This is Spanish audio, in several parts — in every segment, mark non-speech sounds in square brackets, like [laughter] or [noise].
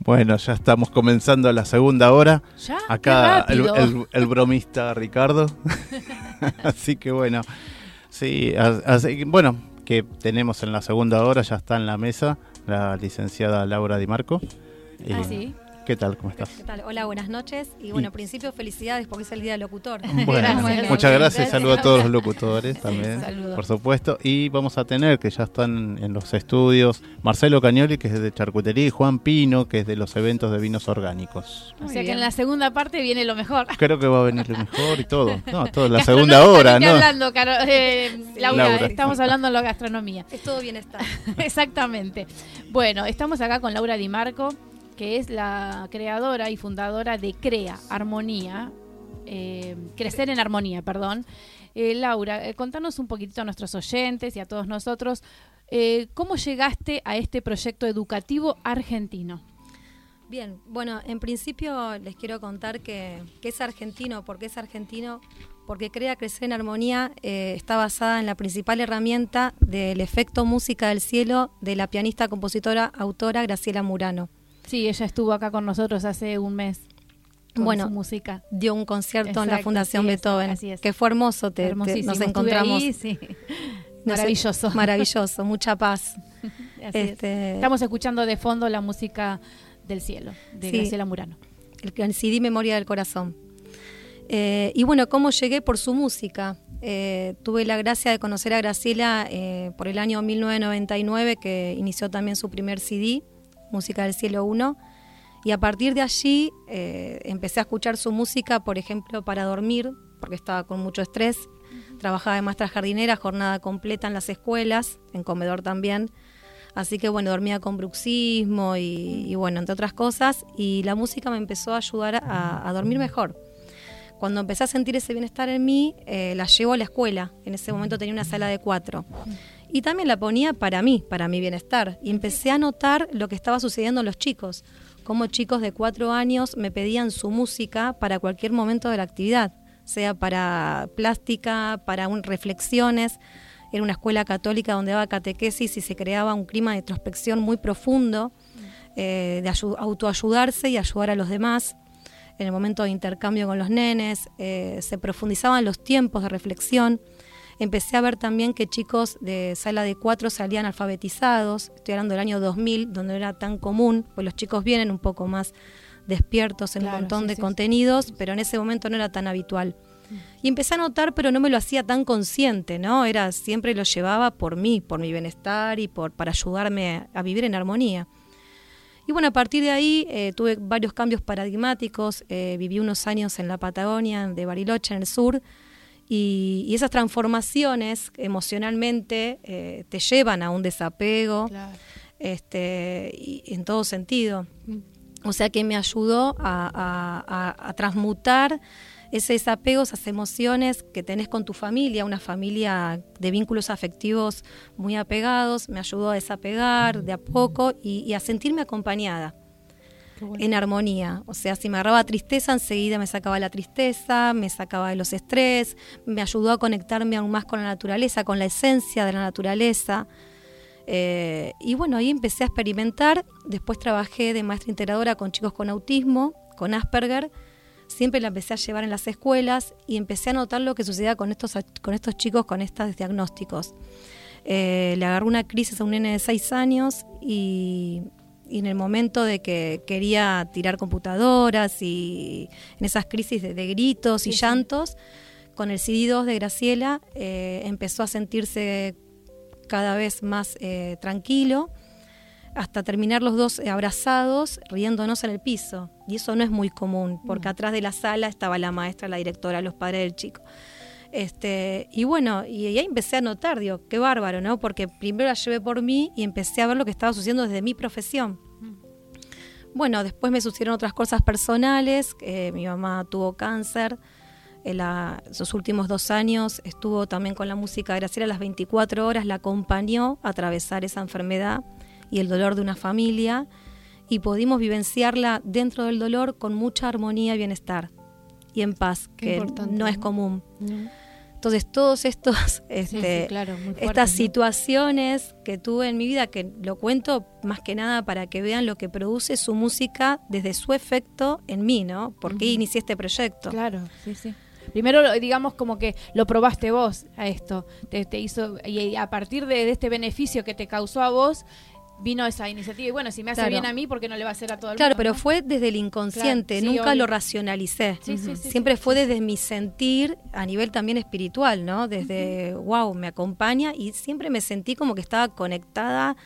Bueno, ya estamos comenzando la segunda hora. Acá el, bromista Ricardo. [laughs] así que bueno, sí, así, bueno, que tenemos en la segunda hora, ya está en la mesa la licenciada Laura Di Marco. Ah, sí. ¿Qué tal? ¿Cómo estás? ¿Qué tal? Hola, buenas noches. Y bueno, principio felicidades porque es el día del locutor. [laughs] muchas gracias. Saludo a todos los locutores también, por supuesto. Y vamos a tener, que ya están en los estudios, Marcelo Cañoli, que es de Charcutería, y Juan Pino, que es de los eventos de vinos orgánicos. o sea que en la segunda parte viene lo mejor. Creo que va a venir lo mejor y todo. [laughs] No, todo en la segunda hora, ¿no? hablando, eh, Laura, estamos hablando de la gastronomía. Es todo bienestar. [laughs] Exactamente. Bueno, estamos acá con Laura Di Marco que es la creadora y fundadora de CREA, Armonía, eh, Crecer en Armonía, perdón. Eh, Laura, eh, contanos un poquitito a nuestros oyentes y a todos nosotros, ¿cómo llegaste a este proyecto educativo argentino? Bien, bueno, en principio les quiero contar que, es argentino. ¿Por qué es argentino? Porque Crea Crecer en Armonía está basada en la principal herramienta del efecto música del cielo de la pianista, compositora, autora Graciela Murano. Sí, ella estuvo acá con nosotros hace un mes. bueno, música. dio un concierto en la Fundación Beethoven, que fue hermoso, te, nos encontramos. [laughs] Maravilloso. maravilloso, mucha paz. [laughs] Este, Estamos escuchando de fondo la música del cielo, de Graciela Murano. El, CD Memoria del Corazón. Eh, y bueno, ¿cómo llegué por su música? Eh, tuve la gracia de conocer a Graciela eh, por el año 1999, que inició también su primer CD, Música del Cielo 1. Y a partir de allí eh, empecé a escuchar su música, por ejemplo, para dormir, porque estaba con mucho estrés. Trabajaba de maestra jardinera, jornada completa en las escuelas, en comedor también. Así que bueno, dormía con bruxismo y, bueno, entre otras cosas. Y la música me empezó a ayudar a, dormir mejor. Cuando empecé a sentir ese bienestar en mí, eh, la llevo a la escuela. En ese momento tenía una sala de cuatro y también la ponía para mí, para mi bienestar. Y empecé a notar lo que estaba sucediendo en los chicos, como chicos de cuatro años me pedían su música para cualquier momento de la actividad, sea para plástica, para un, reflexiones. Era una escuela católica donde daba catequesis y se creaba un clima de introspección muy profundo, eh, de autoayudarse y ayudar a los demás. En el momento de intercambio con los nenes, eh, se profundizaban los tiempos de reflexión Empecé a ver también que chicos de sala de cuatro salían alfabetizados, estoy hablando del año 2000, donde era tan común, pues los chicos vienen un poco más despiertos en un montón de contenidos, pero en ese momento no era tan habitual. Y empecé a notar, pero no me lo hacía tan consciente, ¿no? Era siempre lo llevaba por mí, por mi bienestar y por para ayudarme a vivir en armonía. Y Y bueno, a partir de ahí eh, tuve varios cambios paradigmáticos, eh, viví unos años en la Patagonia, de Bariloche, en el sur, y, esas transformaciones emocionalmente eh, te llevan a un desapego, este, y, en todo sentido. Mm. O sea que me ayudó a transmutar ese desapego, esas emociones que tenés con tu familia, una familia de vínculos afectivos muy apegados, me ayudó a desapegar de a poco y, a sentirme acompañada. En armonía, o sea, si me agarraba tristeza, enseguida me sacaba la tristeza, me sacaba de los estrés, me ayudó a conectarme aún más con la naturaleza, con la esencia de la naturaleza. Eh, y bueno, ahí empecé a experimentar. Después trabajé de maestra integradora con chicos con autismo, con Asperger, siempre la empecé a llevar en las escuelas y empecé a notar lo que sucedía con estos, con estos chicos con estos diagnósticos. Eh, le agarró una crisis a un nene de seis años y, en el momento de que quería tirar computadoras y en esas crisis de, gritos y llantos, con el CD2 de Graciela eh, empezó a sentirse cada vez más eh, tranquilo hasta terminar los dos abrazados, riéndonos en el piso. Y eso no es muy común, porque atrás de la sala estaba la maestra, la directora, los padres del chico. Este, y bueno, y ahí empecé a notar, digo, qué bárbaro, ¿no? Porque primero la llevé por mí y empecé a ver lo que estaba sucediendo desde mi profesión. Bueno, después me sucedieron otras cosas personales, mi mamá tuvo cáncer, en sus últimos dos años estuvo también con la música Graciela las 24 horas, la acompañó a atravesar esa enfermedad y el dolor de una familia y pudimos vivenciarla dentro del dolor con mucha armonía y bienestar y en paz, que no es común. Entonces, todos estos, [laughs] este, estas situaciones que tuve en mi vida, que lo cuento más que nada para que vean lo que produce su música desde su efecto en mí, ¿no? ¿Por qué inicié este proyecto? Claro, sí, sí. Primero, digamos, como que lo probaste vos a esto, te, hizo, y a partir de, este beneficio que te causó a vos, vino esa iniciativa. Y bueno, si me hace bien a mí, ¿por qué no le va a hacer a todo el mundo? Claro, pero fue desde el inconsciente, nunca lo racionalicé. Siempre fue desde mi sentir a nivel también espiritual, ¿no? Desde, wow, me acompaña y siempre me sentí como que estaba conectada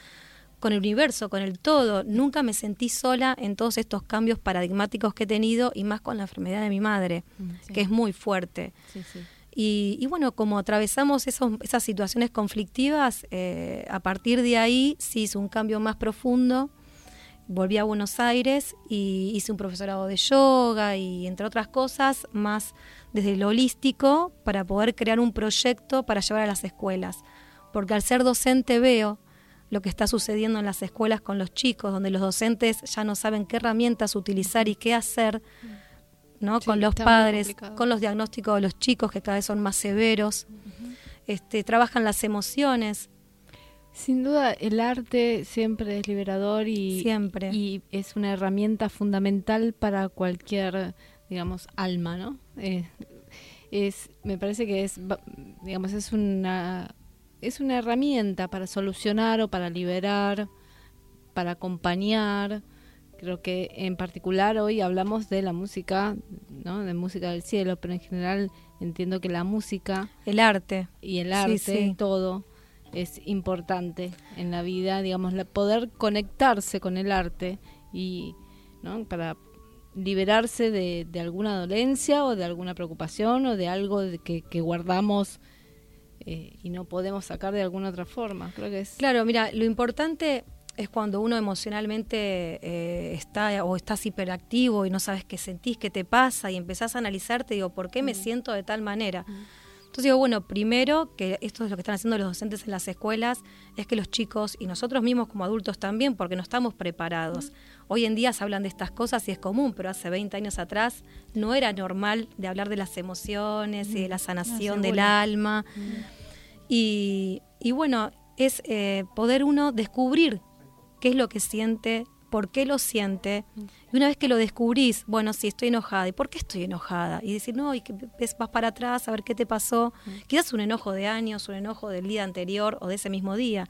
con el universo, con el todo. Nunca me sentí sola en todos estos cambios paradigmáticos que he tenido y más con la enfermedad de mi madre, mm, que es muy fuerte. Sí, sí. Y, bueno, como atravesamos esas situaciones conflictivas, eh, a partir de ahí se hizo un cambio más profundo. Volví a Buenos Aires y hice un profesorado de yoga y entre otras cosas, más desde lo holístico para poder crear un proyecto para llevar a las escuelas. Porque al ser docente veo lo que está sucediendo en las escuelas con los chicos, donde los docentes ya no saben qué herramientas utilizar y qué hacer. ¿No? con los padres, con los diagnósticos de los chicos que cada vez son más severos. este, trabajan las emociones. Sin duda, el arte siempre es liberador y, siempre. y es una herramienta fundamental para cualquier, digamos, alma, ¿no? Eh, es, me parece que es, digamos, es una, es una herramienta para solucionar o para liberar, para acompañar, Creo que en particular hoy hablamos de la música, ¿no? de música del cielo, pero en general entiendo que la música, el arte y el arte, todo es importante en la vida, digamos, poder conectarse con el arte y ¿no? para liberarse de, alguna dolencia o de alguna preocupación o de algo que, que guardamos eh, y no podemos sacar de alguna otra forma. Creo que es claro. Mira, lo importante es cuando uno emocionalmente eh, está o estás hiperactivo y no sabes qué sentís, qué te pasa y empezás a analizarte, digo, ¿por qué me mm. siento de tal manera? Mm. Entonces digo, bueno, primero, que esto es lo que están haciendo los docentes en las escuelas, es que los chicos y nosotros mismos como adultos también, porque no estamos preparados. Mm. Hoy en día se hablan de estas cosas y es común, pero hace 20 años atrás no era normal de hablar de las emociones y de la sanación del alma. Y, bueno, es eh, poder uno descubrir qué es lo que siente, por qué lo siente. Y una vez que lo descubrís, bueno, sí, estoy enojada. ¿Y por qué estoy enojada? Y decir, no, y que vas para atrás a ver qué te pasó. Quizás un enojo de años, un enojo del día anterior o de ese mismo día.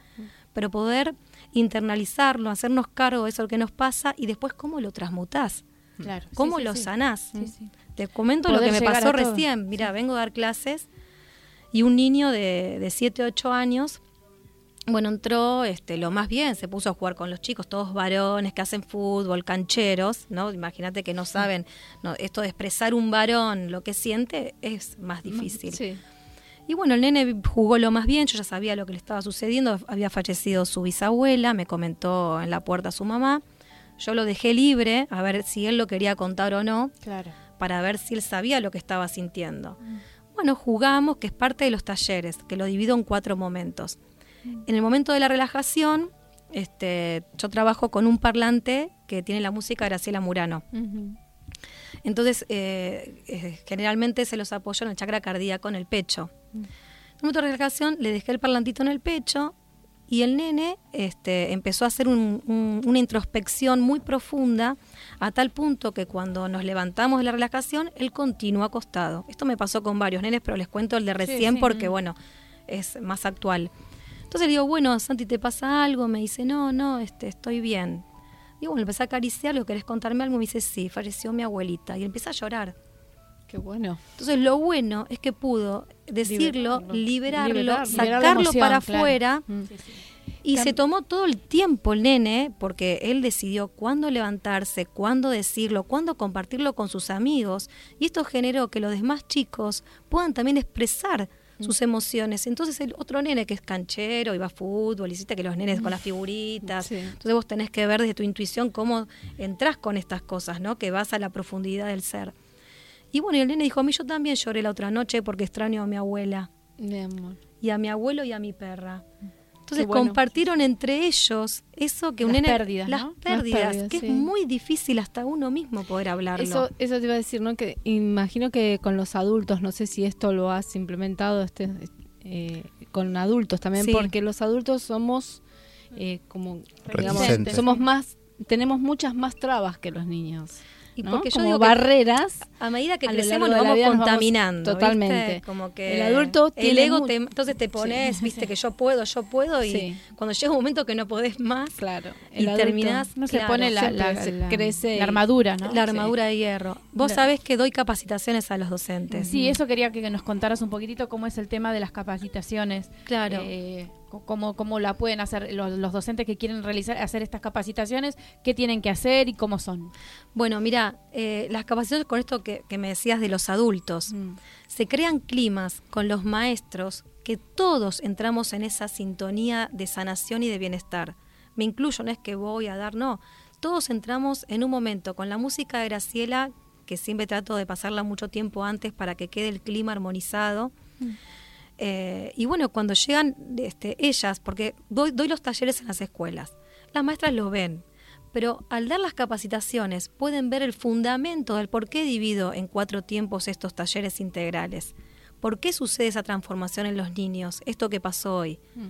Pero poder internalizarlo, hacernos cargo de eso que nos pasa y después cómo lo transmutás. Claro. ¿Cómo lo sanás? Te comento lo que me pasó recién. Mira, vengo a dar clases y un niño de, de 7, 8 años bueno, entró este, lo más bien, se puso a jugar con los chicos, todos varones que hacen fútbol, cancheros, ¿no? Imagínate que no saben, no, esto de expresar un varón lo que siente es más difícil. Sí. Y bueno, el nene jugó lo más bien, yo ya sabía lo que le estaba sucediendo, había fallecido su bisabuela, me comentó en la puerta su mamá. Yo lo dejé libre a ver si él lo quería contar o no, claro. para ver si él sabía lo que estaba sintiendo. Mm. Bueno, jugamos, que es parte de los talleres, que lo divido en cuatro momentos. En el momento de la relajación, este, yo trabajo con un parlante que tiene la música de Graciela Murano. Entonces, eh, eh, generalmente se los apoyo en el chakra cardíaco, en el pecho. En el momento de relajación, le dejé el parlantito en el pecho y el nene este, empezó a hacer una introspección muy profunda a tal punto que cuando nos levantamos de la relajación, él continúa acostado. Esto me pasó con varios nenes, pero les cuento el de recién porque, bueno, es más actual. Entonces le digo, bueno, Santi, ¿te pasa algo? Me dice, no, no, este, estoy bien. Digo, bueno, empecé a acariciarlo, ¿querés contarme algo? Me dice, sí, falleció mi abuelita. Y empieza a llorar. Qué bueno. Entonces lo bueno es que pudo decirlo, liberarlo, sacarlo para afuera. Mm. Y se tomó todo el tiempo el nene, porque él decidió cuándo levantarse, cuándo decirlo, cuándo compartirlo con sus amigos. Y esto generó que los demás chicos puedan también expresar sus emociones. Entonces el otro nene que es canchero y va a fútbol, hiciste que los nenes con las figuritas. Entonces vos tenés que ver desde tu intuición cómo entras con estas cosas, ¿no? Que vas a la profundidad del ser. Y bueno, y el nene dijo, a mí yo también lloré la otra noche porque extraño a mi abuela. Mi amor. Y a mi abuelo y a mi perra. Entonces compartieron entre ellos eso que un las nene, pérdidas, las, pérdidas, que es muy difícil hasta uno mismo poder hablarlo. Eso, eso te iba a decir, ¿no? Que imagino que con los adultos, no sé si esto lo has implementado este, eh, con adultos también, porque los adultos somos eh, como digamos, somos más, tenemos muchas más trabas que los niños. Y porque yo digo barreras. A medida que crecemos nos vamos contaminando. totalmente. Como que el adulto el ego entonces te pones, viste [laughs] que yo puedo, yo puedo y cuando llega un momento que no podés más, claro. y terminás, no se pone la, crece la armadura, ¿no? La armadura de hierro. Vos sabés que doy capacitaciones a los docentes. Sí, eso quería que nos contaras un poquitito cómo es el tema de las capacitaciones. Claro. Eh, cómo, cómo la pueden hacer los, docentes que quieren realizar hacer estas capacitaciones, qué tienen que hacer y cómo son. Bueno, mira, eh, las capacitaciones con esto que, me decías de los adultos, mm. se crean climas con los maestros que todos entramos en esa sintonía de sanación y de bienestar. Me incluyo, no es que voy a dar, no. Todos entramos en un momento con la música de Graciela, que siempre trato de pasarla mucho tiempo antes para que quede el clima armonizado. Mm. Eh, y bueno, cuando llegan este, ellas, porque doy, doy los talleres en las escuelas, las maestras lo ven, pero al dar las capacitaciones pueden ver el fundamento del por qué divido en cuatro tiempos estos talleres integrales. ¿Por qué sucede esa transformación en los niños? Esto que pasó hoy. Mm.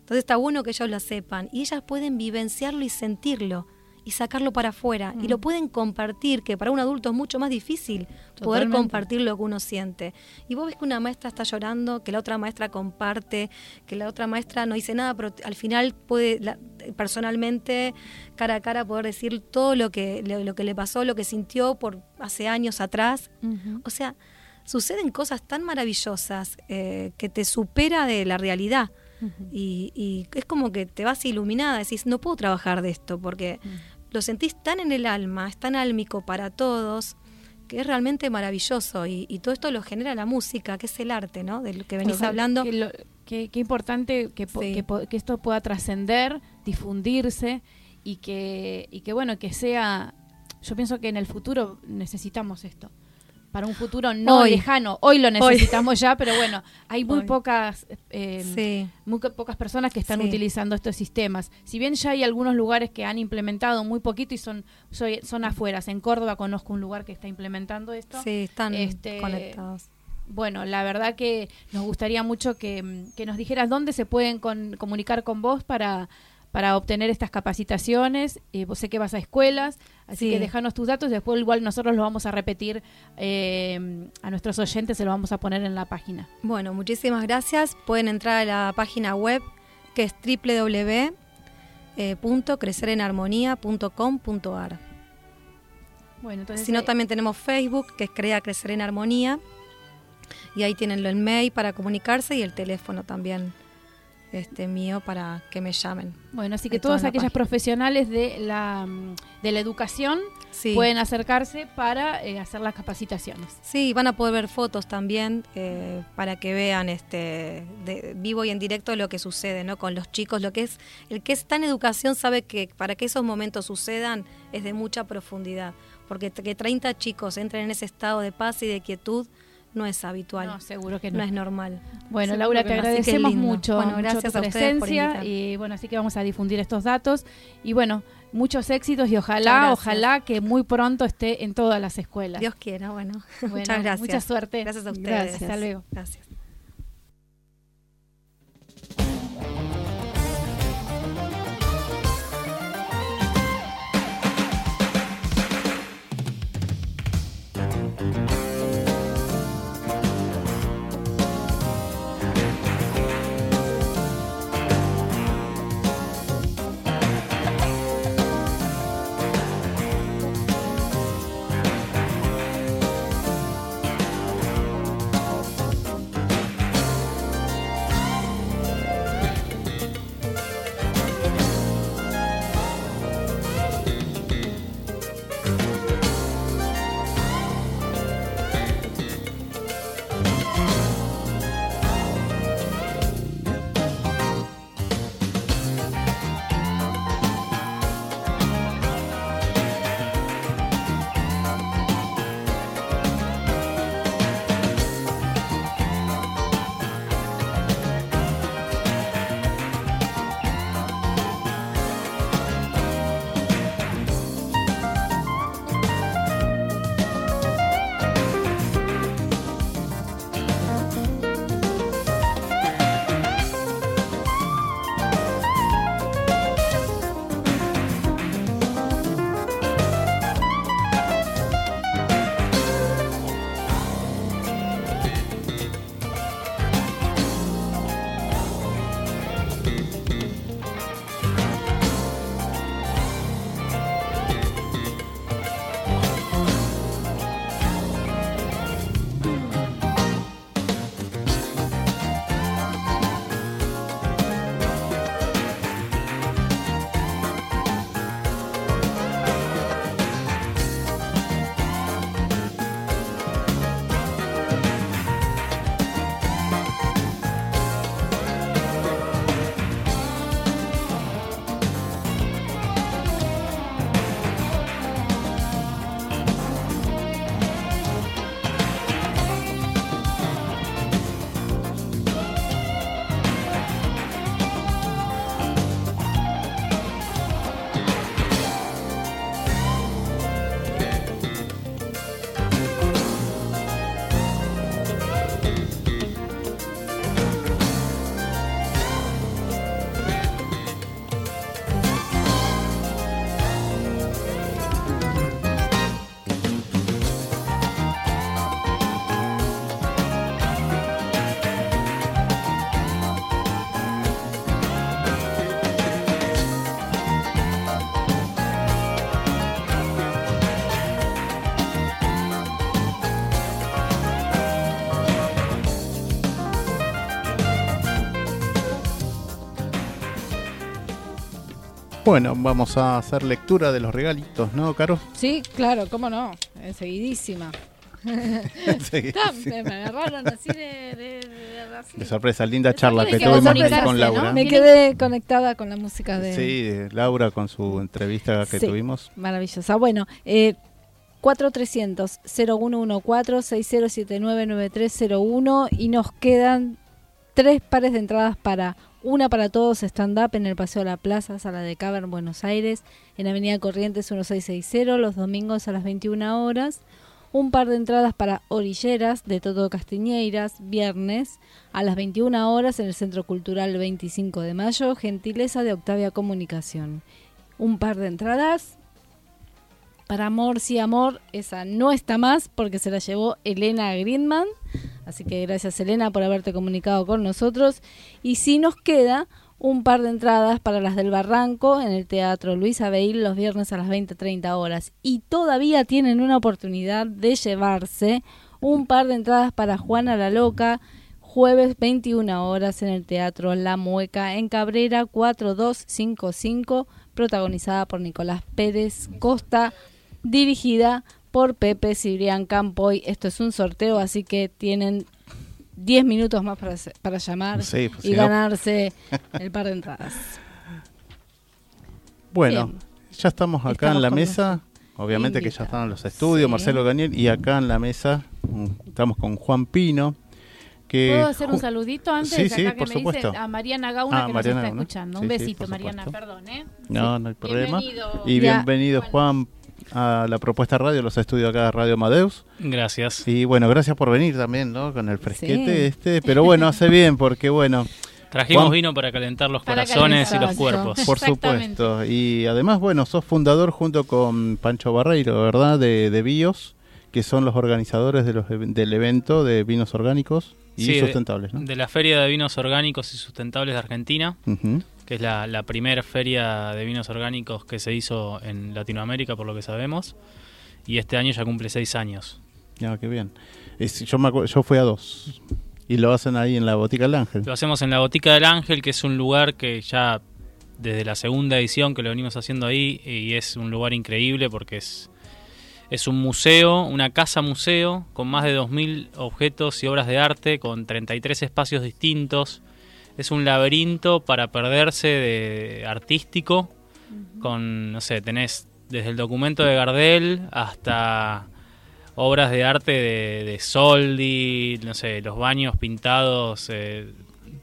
Entonces está bueno que ellos lo sepan y ellas pueden vivenciarlo y sentirlo y sacarlo para afuera. Y lo mm. pueden compartir, que para un adulto es mucho más difícil poder compartir lo que uno siente. Y vos ves que una maestra está llorando, que la otra maestra comparte, que la otra maestra no dice nada, pero al final puede personalmente, cara a cara, poder decir todo lo que, lo, que le pasó, lo que sintió por hace años atrás. O sea, suceden cosas tan maravillosas eh, que te supera de la realidad. y, y, es como que te vas iluminada, decís, no puedo trabajar de esto, porque lo sentís tan en el alma, es tan álmico para todos, que es realmente maravilloso. Y, todo esto lo genera la música, que es el arte, ¿no? Del que venís hablando. Qué importante que, que, esto pueda trascender, difundirse y que, y que, bueno, que sea. Yo pienso que en el futuro necesitamos esto para un futuro no lejano. Hoy lo necesitamos ya, pero bueno, hay muy pocas eh, muy pocas personas que están utilizando estos sistemas. Si bien ya hay algunos lugares que han implementado muy poquito y son son afueras. En Córdoba conozco un lugar que está implementando esto. Sí, están este, conectados. Bueno, la verdad que nos gustaría mucho que, nos dijeras dónde se pueden comunicar con vos para para obtener estas capacitaciones. Eh, vos sé que vas a escuelas, así que déjanos tus datos. Después igual nosotros lo vamos a repetir eh, a nuestros oyentes, se lo vamos a poner en la página. Bueno, muchísimas gracias. Pueden entrar a la página web que es www.crecerenarmonía.com.ar. Bueno, entonces, si no, eh, también tenemos Facebook, que es Crea Crecer en Armonía. Y ahí tienen el mail para comunicarse y el teléfono también este, mío para que me llamen. Bueno, así que todas aquellas profesionales de la, de la educación pueden acercarse para eh, hacer las capacitaciones. Sí, van a poder ver fotos también eh, para que vean este de vivo y en directo lo que sucede ¿no? con los chicos. Lo que es el que está en educación sabe que para que esos momentos sucedan es de mucha profundidad, porque que 30 chicos entren en ese estado de paz y de quietud no es habitual. No, seguro que no. No es normal. Bueno, Laura, te agradecemos mucho, bueno, gracias a presencia y bueno, así que vamos a difundir estos datos y bueno, muchos éxitos y ojalá, ojalá que muy pronto esté en todas las escuelas. Dios quiera, bueno. [laughs] Muchas gracias. Mucha suerte. Gracias a ustedes. Hasta luego. Gracias. Bueno, vamos a hacer lectura de los regalitos, ¿no, Caro? Sí, claro, cómo no, enseguidísima. [laughs] me, agarraron así de, de, sorpresa, linda charla que tuvimos con Laura. Me quedé conectada con la música de... Sí, de Laura con su entrevista que tuvimos. Maravillosa. Bueno, eh, 4300-0114-6079-9301 y nos quedan tres pares de entradas para una para todos stand-up en el Paseo de la Plaza, Sala de Cavern, Buenos Aires, en Avenida Corrientes 1660, los domingos a las 21 horas. Un par de entradas para Orilleras de Toto Castiñeiras, viernes a las 21 horas en el Centro Cultural 25 de Mayo, gentileza de Octavia Comunicación. Un par de entradas para Amor, sí Amor, esa no está más porque se la llevó Elena Greenman. Así que gracias Elena por haberte comunicado con nosotros. Y si nos queda un par de entradas para las del Barranco en el Teatro Luis Abeil los viernes a las 20.30 horas. Y todavía tienen una oportunidad de llevarse un par de entradas para Juana la Loca jueves 21 horas en el Teatro La Mueca en Cabrera 4255, protagonizada por Nicolás Pérez Costa, dirigida por Pepe Cibrián Campoy. Esto es un sorteo, así que tienen 10 minutos más para, para llamar pues y ganarse [laughs] el par de entradas. Bueno, ya estamos acá en la mesa. Obviamente que ya están los estudios, Marcelo Daniel, y acá en la mesa mm, estamos con Juan Pino. Que ¿Puedo hacer un saludito antes? Sí, sí, por supuesto. a Mariana Gauna ah, que nos está escuchando. un besito, Mariana, perdón. ¿eh? No, no hay problema. Y bienvenido, Juan, a la propuesta radio, los estudios acá de Radio Amadeus. Gracias. Y bueno, gracias por venir también, ¿no? Con el fresquete este, pero bueno, hace bien porque bueno, Trajimos vino para calentar los corazones y los cuerpos. Por supuesto. Y además, bueno, sos fundador junto con Pancho Barreiro, ¿verdad? De, de BIOS, que son los organizadores de los, del evento de vinos orgánicos y sustentables, ¿no? De la Feria de Vinos Orgánicos y Sustentables de Argentina, que es la, la primera feria de vinos orgánicos que se hizo en Latinoamérica, por lo que sabemos. Y este año ya cumple seis años. Ya, qué bien. yo, me yo fui a dos. Y lo hacen ahí en la Botica del Ángel. Lo hacemos en la Botica del Ángel, que es un lugar que ya desde la segunda edición que lo venimos haciendo ahí y es un lugar increíble porque es, es un museo, una casa museo con más de 2.000 objetos y obras de arte, con 33 espacios distintos. Es un laberinto para perderse de artístico, con, no sé, tenés desde el documento de Gardel hasta obras de arte de, Soldi, no sé, los baños pintados eh,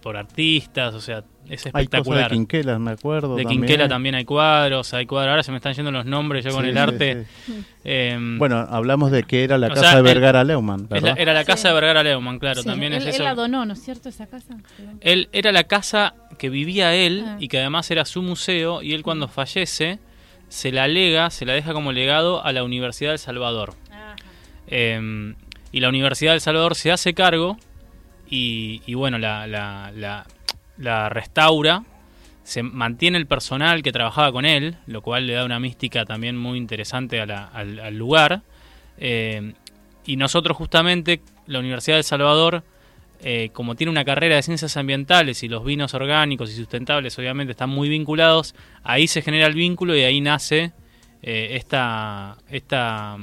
por artistas, o sea, es espectacular. Hay de Quinquela, me acuerdo. De Quinquela también hay cuadros, hay cuadros. Ahora se me están yendo los nombres yo con el arte. Em, bueno, hablamos de que era la casa de Vergara Leumann, era la casa de Vergara Leumann, claro, también es eso. Él la donó, ¿no es cierto, esa casa? Él era la casa que vivía él ah. y que además era su museo y él cuando fallece se la lega, se la deja como legado a la Universidad del Salvador. Em, y la Universidad del Salvador se hace cargo y, bueno, la, restaura, se mantiene el personal que trabajaba con él, lo cual le da una mística también muy interesante al, lugar. Em, y nosotros justamente, la Universidad del Salvador, eh, como tiene una carrera de ciencias ambientales y los vinos orgánicos y sustentables obviamente están muy vinculados, ahí se genera el vínculo y ahí nace eh, esta, esta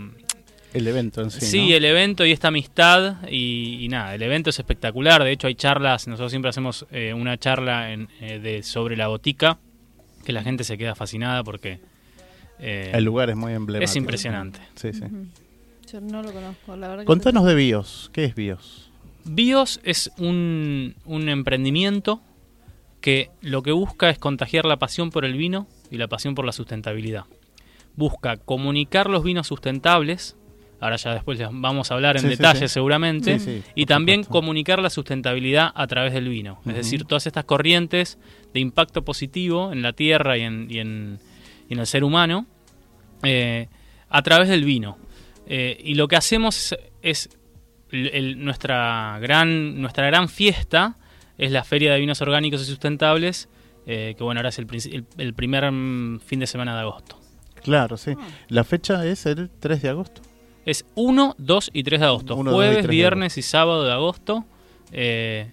el evento en sí. Sí, el evento y esta amistad y, nada, el evento es espectacular. De hecho, hay charlas, nosotros siempre hacemos eh, una charla en, eh, de, sobre la botica, que la gente se queda fascinada porque... Eh, el lugar es muy emblemático. Es impresionante. Sí, sí. Yo no lo conozco, la verdad. Contanos de BIOS. ¿Qué es BIOS? BIOS es un, un emprendimiento que lo que busca es contagiar la pasión por el vino y la pasión por la sustentabilidad. Busca comunicar los vinos sustentables ahora ya después vamos a hablar en detalle seguramente, y también comunicar la sustentabilidad a través del vino, es decir, todas estas corrientes de impacto positivo en la tierra y en, y en, el ser humano eh, a través del vino. Eh, y lo que hacemos es, nuestra, gran, nuestra gran fiesta es la Feria de Vinos Orgánicos y Sustentables, eh, que bueno, ahora es el, el primer mm, fin de semana de agosto. Claro, sí. La fecha es el 3 de agosto. Es 1, 2 y 3 de agosto. Jueves, viernes y sábado de agosto. Eh,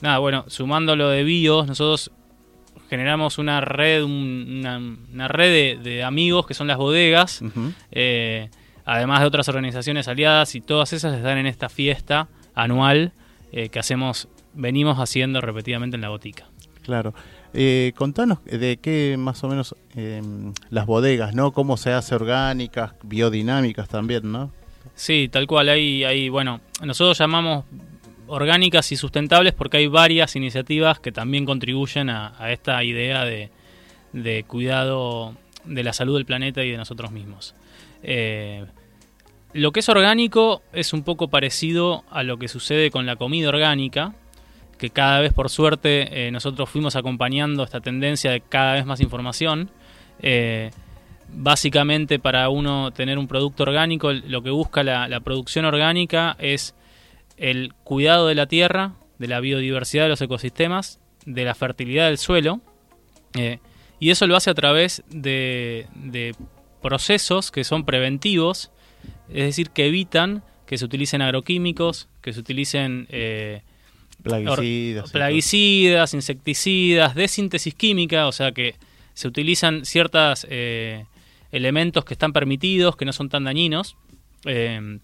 nada, bueno, sumando lo de BIOS, nosotros generamos una red, una, red de, amigos que son las bodegas, eh, además de otras organizaciones aliadas y todas esas están en esta fiesta anual eh, que hacemos, venimos haciendo repetidamente en la botica. Claro. Eh, contanos de qué más o menos em, las bodegas, ¿no? Cómo se hace orgánicas, biodinámicas también, ¿no? Sí, tal cual. Hay, hay, bueno, nosotros llamamos orgánicas y sustentables porque hay varias iniciativas que también contribuyen a, esta idea de, cuidado de la salud del planeta y de nosotros mismos. Eh, lo que es orgánico es un poco parecido a lo que sucede con la comida orgánica, que cada vez por suerte eh, nosotros fuimos acompañando esta tendencia de cada vez más información. Eh, básicamente para uno tener un producto orgánico, lo que busca la, producción orgánica es el cuidado de la tierra, de la biodiversidad de los ecosistemas, de la fertilidad del suelo, eh, y eso lo hace a través de, procesos que son preventivos, es decir, que evitan que se utilicen agroquímicos, que se utilicen Plaguicidas. insecticidas, de síntesis química, o sea que se utilizan ciertos eh, elementos que están permitidos, que no son tan dañinos, eh,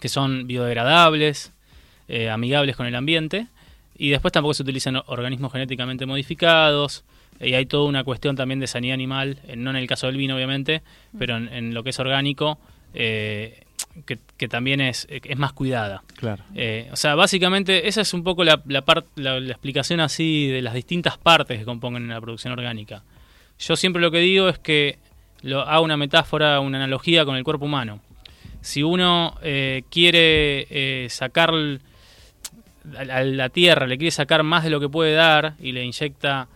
que son biodegradables, eh, amigables con el ambiente, y después tampoco se utilizan organismos genéticamente modificados, y hay toda una cuestión también de sanidad animal, no en el caso del vino obviamente, pero en, lo que es orgánico, que, también es, es más cuidada. Claro. Eh, o sea, básicamente esa es un poco la, la, la, explicación así de las distintas partes que componen la producción orgánica. Yo siempre lo que digo es que lo, hago una metáfora, una analogía con el cuerpo humano. Si uno eh, quiere eh, sacar a la tierra, le quiere sacar más de lo que puede dar y le inyecta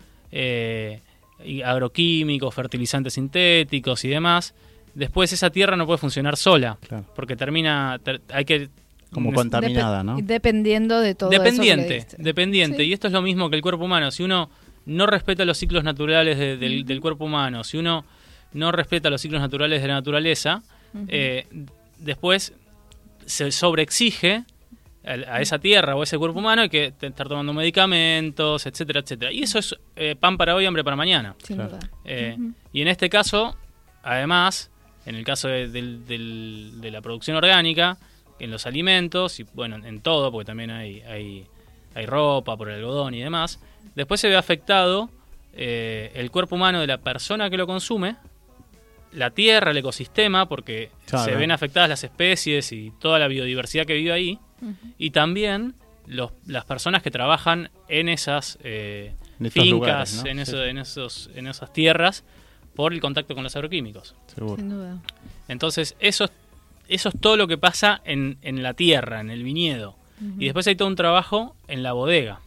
agroquímicos, fertilizantes sintéticos y demás, después esa tierra no puede funcionar sola, porque termina, hay que... Como contaminada, ¿no? Dependiendo de todo Dependiente, eso dependiente. Y esto es lo mismo que el cuerpo humano. Si uno no respeta los ciclos naturales del, cuerpo humano, si uno no respeta los ciclos naturales de la naturaleza, eh, después se sobreexige a, esa tierra o a ese cuerpo humano hay que estar tomando medicamentos, etcétera, etcétera. Y eso es eh, pan para hoy, hambre para mañana. Eh, y en este caso, además, en el caso de, la producción orgánica, en los alimentos y bueno, en todo, porque también hay, hay, ropa por el algodón y demás, después se ve afectado eh, el cuerpo humano de la persona que lo consume, la tierra, el ecosistema, porque se ven afectadas las especies y toda la biodiversidad que vive ahí, y también las personas que trabajan en esas eh, fincas, en, en, esos, en esas tierras, por el contacto con los agroquímicos. Seguro. Sin duda. Entonces, eso, eso es todo lo que pasa en, en la tierra, en el viñedo. Y después hay todo un trabajo en la bodega.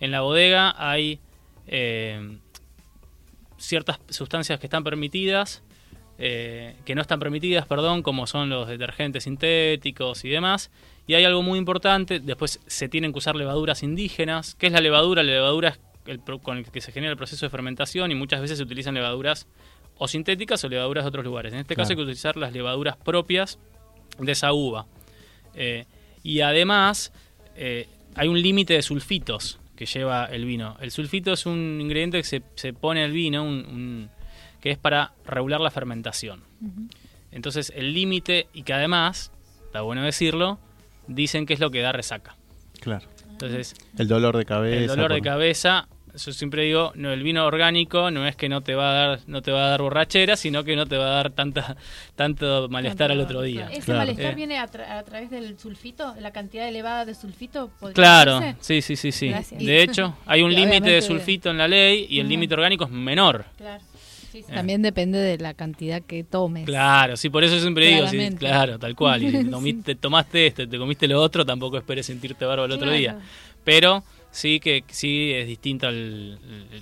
En la bodega hay eh, ciertas sustancias que están permitidas, eh, que no están permitidas, perdón, como son los detergentes sintéticos y demás. Y hay algo muy importante, después se tienen que usar levaduras indígenas. ¿Qué es la levadura? La levadura es con el que se genera el proceso de fermentación y muchas veces se utilizan levaduras o sintéticas o levaduras de otros lugares. En este caso hay que utilizar las levaduras propias de esa uva. Eh, y además eh, hay un límite de sulfitos que lleva el vino. El sulfito es un ingrediente que se, se pone al vino, que es para regular la fermentación. Entonces el límite, y que además, está bueno decirlo, dicen que es lo que da resaca. Claro. Entonces, el dolor de cabeza. El dolor de cabeza yo siempre digo, no, el vino orgánico no es que no te va a dar, no te va a dar borrachera, sino que no te va a dar tanta, tanto malestar al otro día. ¿Ese malestar eh. viene a, través del sulfito, la cantidad elevada de sulfito? Claro, sí, sí, sí, sí. De hecho, hay un límite de sulfito en la ley y el límite orgánico es menor. Claro. También depende de la cantidad que tomes. Claro, sí, por eso siempre digo, sí, claro, tal cual. Y [laughs] te tomaste esto, te comiste lo otro, tampoco esperes sentirte barba el otro día. Pero sí que sí es distinto al...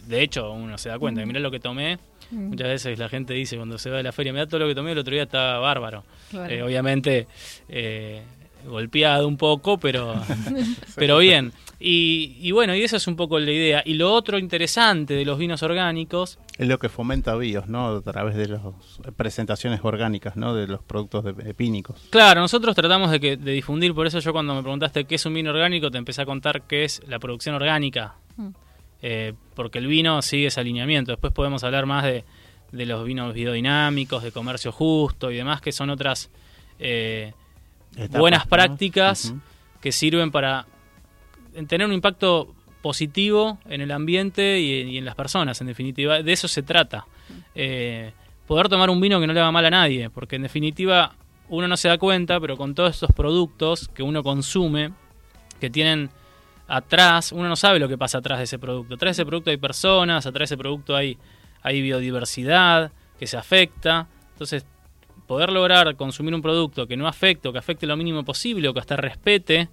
De hecho, uno se da cuenta, mira lo que tomé, muchas veces la gente dice cuando se va de la feria, mira todo lo que tomé, el otro día estaba bárbaro. Eh, obviamente eh, golpeado un poco, pero, [laughs] pero bien. Y, bueno, y esa es un poco la idea. Y lo otro interesante de los vinos orgánicos... Es lo que fomenta BIOS, ¿no? A través de las presentaciones orgánicas, ¿no? De los productos de, epínicos. Claro, nosotros tratamos de, que, de difundir, por eso yo cuando me preguntaste qué es un vino orgánico, te empecé a contar qué es la producción orgánica. Mm. Eh, porque el vino sigue ese alineamiento. Después podemos hablar más de, de los vinos biodinámicos, de comercio justo y demás, que son otras eh, buenas prácticas que sirven para tener un impacto positivo en el ambiente y, en las personas, en definitiva. De eso se trata. Eh, poder tomar un vino que no le haga mal a nadie, porque en definitiva uno no se da cuenta, pero con todos estos productos que uno consume, que tienen atrás, uno no sabe lo que pasa atrás de ese producto. Atrás de ese producto hay personas, atrás de ese producto hay, hay biodiversidad que se afecta. Entonces, poder lograr consumir un producto que no afecte o que afecte lo mínimo posible o que hasta respete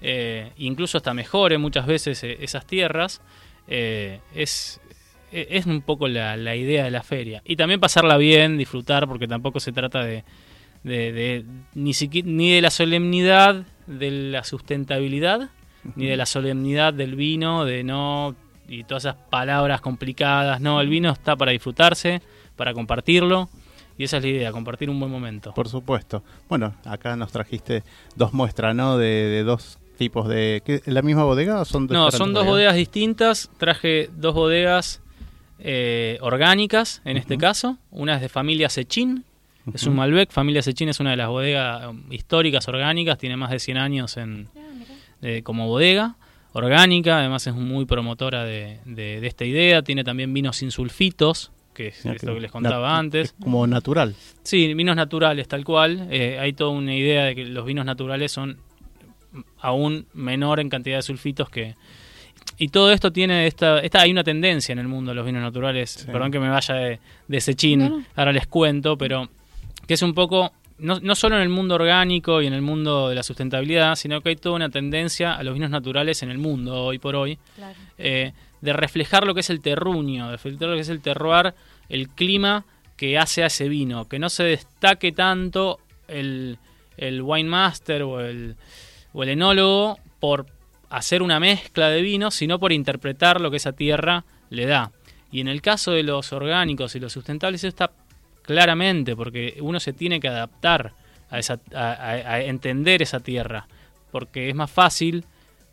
eh, incluso hasta mejore muchas veces eh, esas tierras, eh, es, es un poco la, idea de la feria. Y también pasarla bien, disfrutar, porque tampoco se trata de, ni, ni de la solemnidad de la sustentabilidad, ni de la solemnidad del vino, de no y todas esas palabras complicadas. No, el vino está para disfrutarse, para compartirlo. Y esa es la idea, compartir un buen momento. Por supuesto. Bueno, acá nos trajiste dos muestras, ¿no? De, de dos tipos de... ¿qué, ¿La misma bodega o son dos No, son dos bodegas? distintas. Traje dos bodegas eh, orgánicas, en este caso. Una es de familia Sechín, es un Malbec. Familia Sechín es una de las bodegas um, históricas orgánicas, tiene más de 100 años en, ah, como bodega orgánica, además es muy promotora de, de, esta idea. Tiene también vinos sin sulfitos, que es lo que les contaba antes. Como natural. Sí, vinos naturales, tal cual. Eh, hay toda una idea de que los vinos naturales son aún menor en cantidad de sulfitos que... Y todo esto tiene esta, esta hay una tendencia en el mundo de los vinos naturales. Perdón que me vaya de, de Sechín, ahora les cuento, pero que es un poco no, no, solo en el mundo orgánico y en el mundo de la sustentabilidad, sino que hay toda una tendencia a los vinos naturales en el mundo hoy por hoy, eh, de reflejar lo que es el terruño, de reflejar lo que es el terroir, el clima que hace a ese vino, que no se destaque tanto el, el wine master o el, o el enólogo por hacer una mezcla de vinos, sino por interpretar lo que esa tierra le da. Y en el caso de los orgánicos y los sustentables, eso está claramente, porque uno se tiene que adaptar a, esa, a, entender esa tierra, porque es más fácil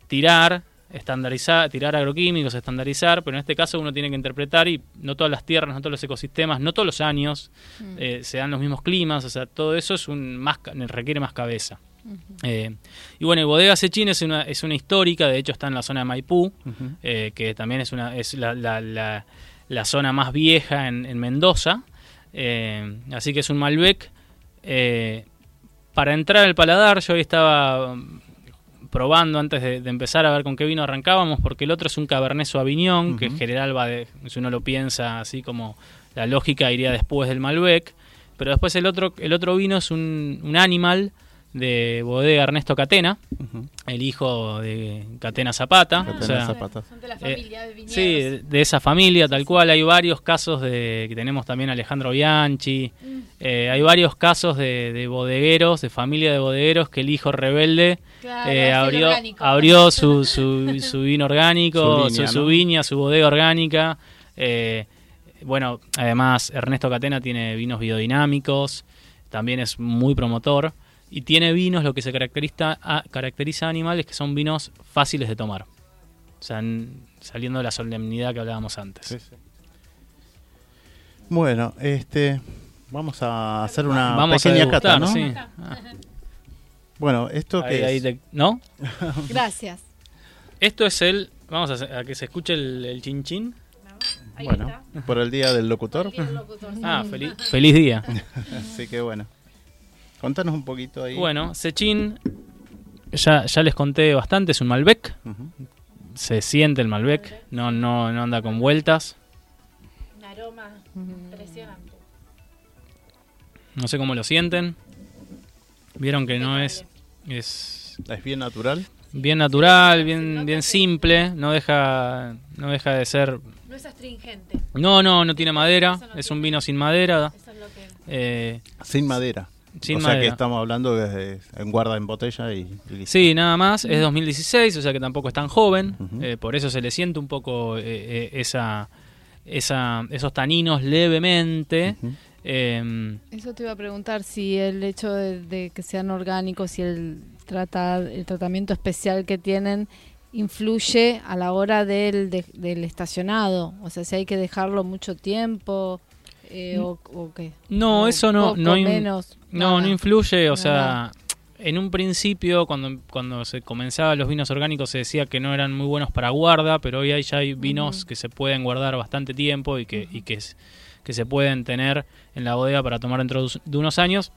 tirar, estandarizar, tirar agroquímicos, estandarizar, pero en este caso uno tiene que interpretar y no todas las tierras, no todos los ecosistemas, no todos los años mm. eh, se dan los mismos climas, o sea, todo eso es un más requiere más cabeza. Eh, y bueno, Bodega Sechín es una, es una histórica, de hecho está en la zona de Maipú, eh, que también es, una, es la, la, la, zona más vieja en, en Mendoza. Eh, así que es un Malbec. Eh, para entrar al paladar, yo hoy estaba probando antes de, empezar a ver con qué vino arrancábamos, porque el otro es un Cabernet Sauvignon, que en general va de, si uno lo piensa así como la lógica iría después del Malbec, pero después el otro, el otro vino es un, un Animal de bodega Ernesto Catena, el hijo de Catena Zapata. Zapata. Son de la eh, familia de Sí, de esa familia, tal cual. Hay varios casos de que tenemos también Alejandro Bianchi. Mm. Eh, hay varios casos de, bodegueros, de familia de bodegueros, que el hijo rebelde eh, abrió, abrió [laughs] su, su, vino orgánico, su, viña, su bodega orgánica. bueno, además Ernesto Catena tiene vinos biodinámicos, también es muy promotor y tiene vinos, lo que se caracteriza a, caracteriza animales, que son vinos fáciles de tomar. O sea, saliendo de la solemnidad que hablábamos antes. Bueno, este vamos a hacer una pequeña cata, ¿no? [laughs] Bueno, esto que ¿no? [laughs] Gracias. Esto es el vamos a, que se escuche el, el chin chin. bueno, por el día del locutor. Ah, feliz, [laughs] feliz día. Así que bueno. Contanos un poquito ahí. Bueno, Sechín, ya, ya les conté bastante, es un Malbec. Se siente el Malbec, no, no, no anda con vueltas. Un aroma impresionante. No sé cómo lo sienten. Vieron que no es, es. Es bien natural. Bien natural, bien, bien simple, no deja, no deja de ser. No es astringente. No, no, no tiene madera, es un vino sin madera. Eso es lo que... Eh, sin madera o sea que estamos hablando de en guarda en botella y, Sí, nada más. Es 2016, o sea que tampoco es tan joven. Eh, por eso se le siente un poco eh, eh, esa, esa, esos taninos levemente. Em, eso te iba a preguntar si el hecho de, que sean orgánicos y el, trata, el tratamiento especial que tienen influye a la hora del, del estacionado. O sea, si hay que dejarlo mucho tiempo. Eh, o, qué? No, eso no, no, no, no influye, o sea, en un principio cuando, cuando se comenzaba los vinos orgánicos se decía que no eran muy buenos para guarda, pero hoy ya hay vinos que se pueden guardar bastante tiempo y que, y que, que se pueden tener en la bodega para tomar dentro de unos años,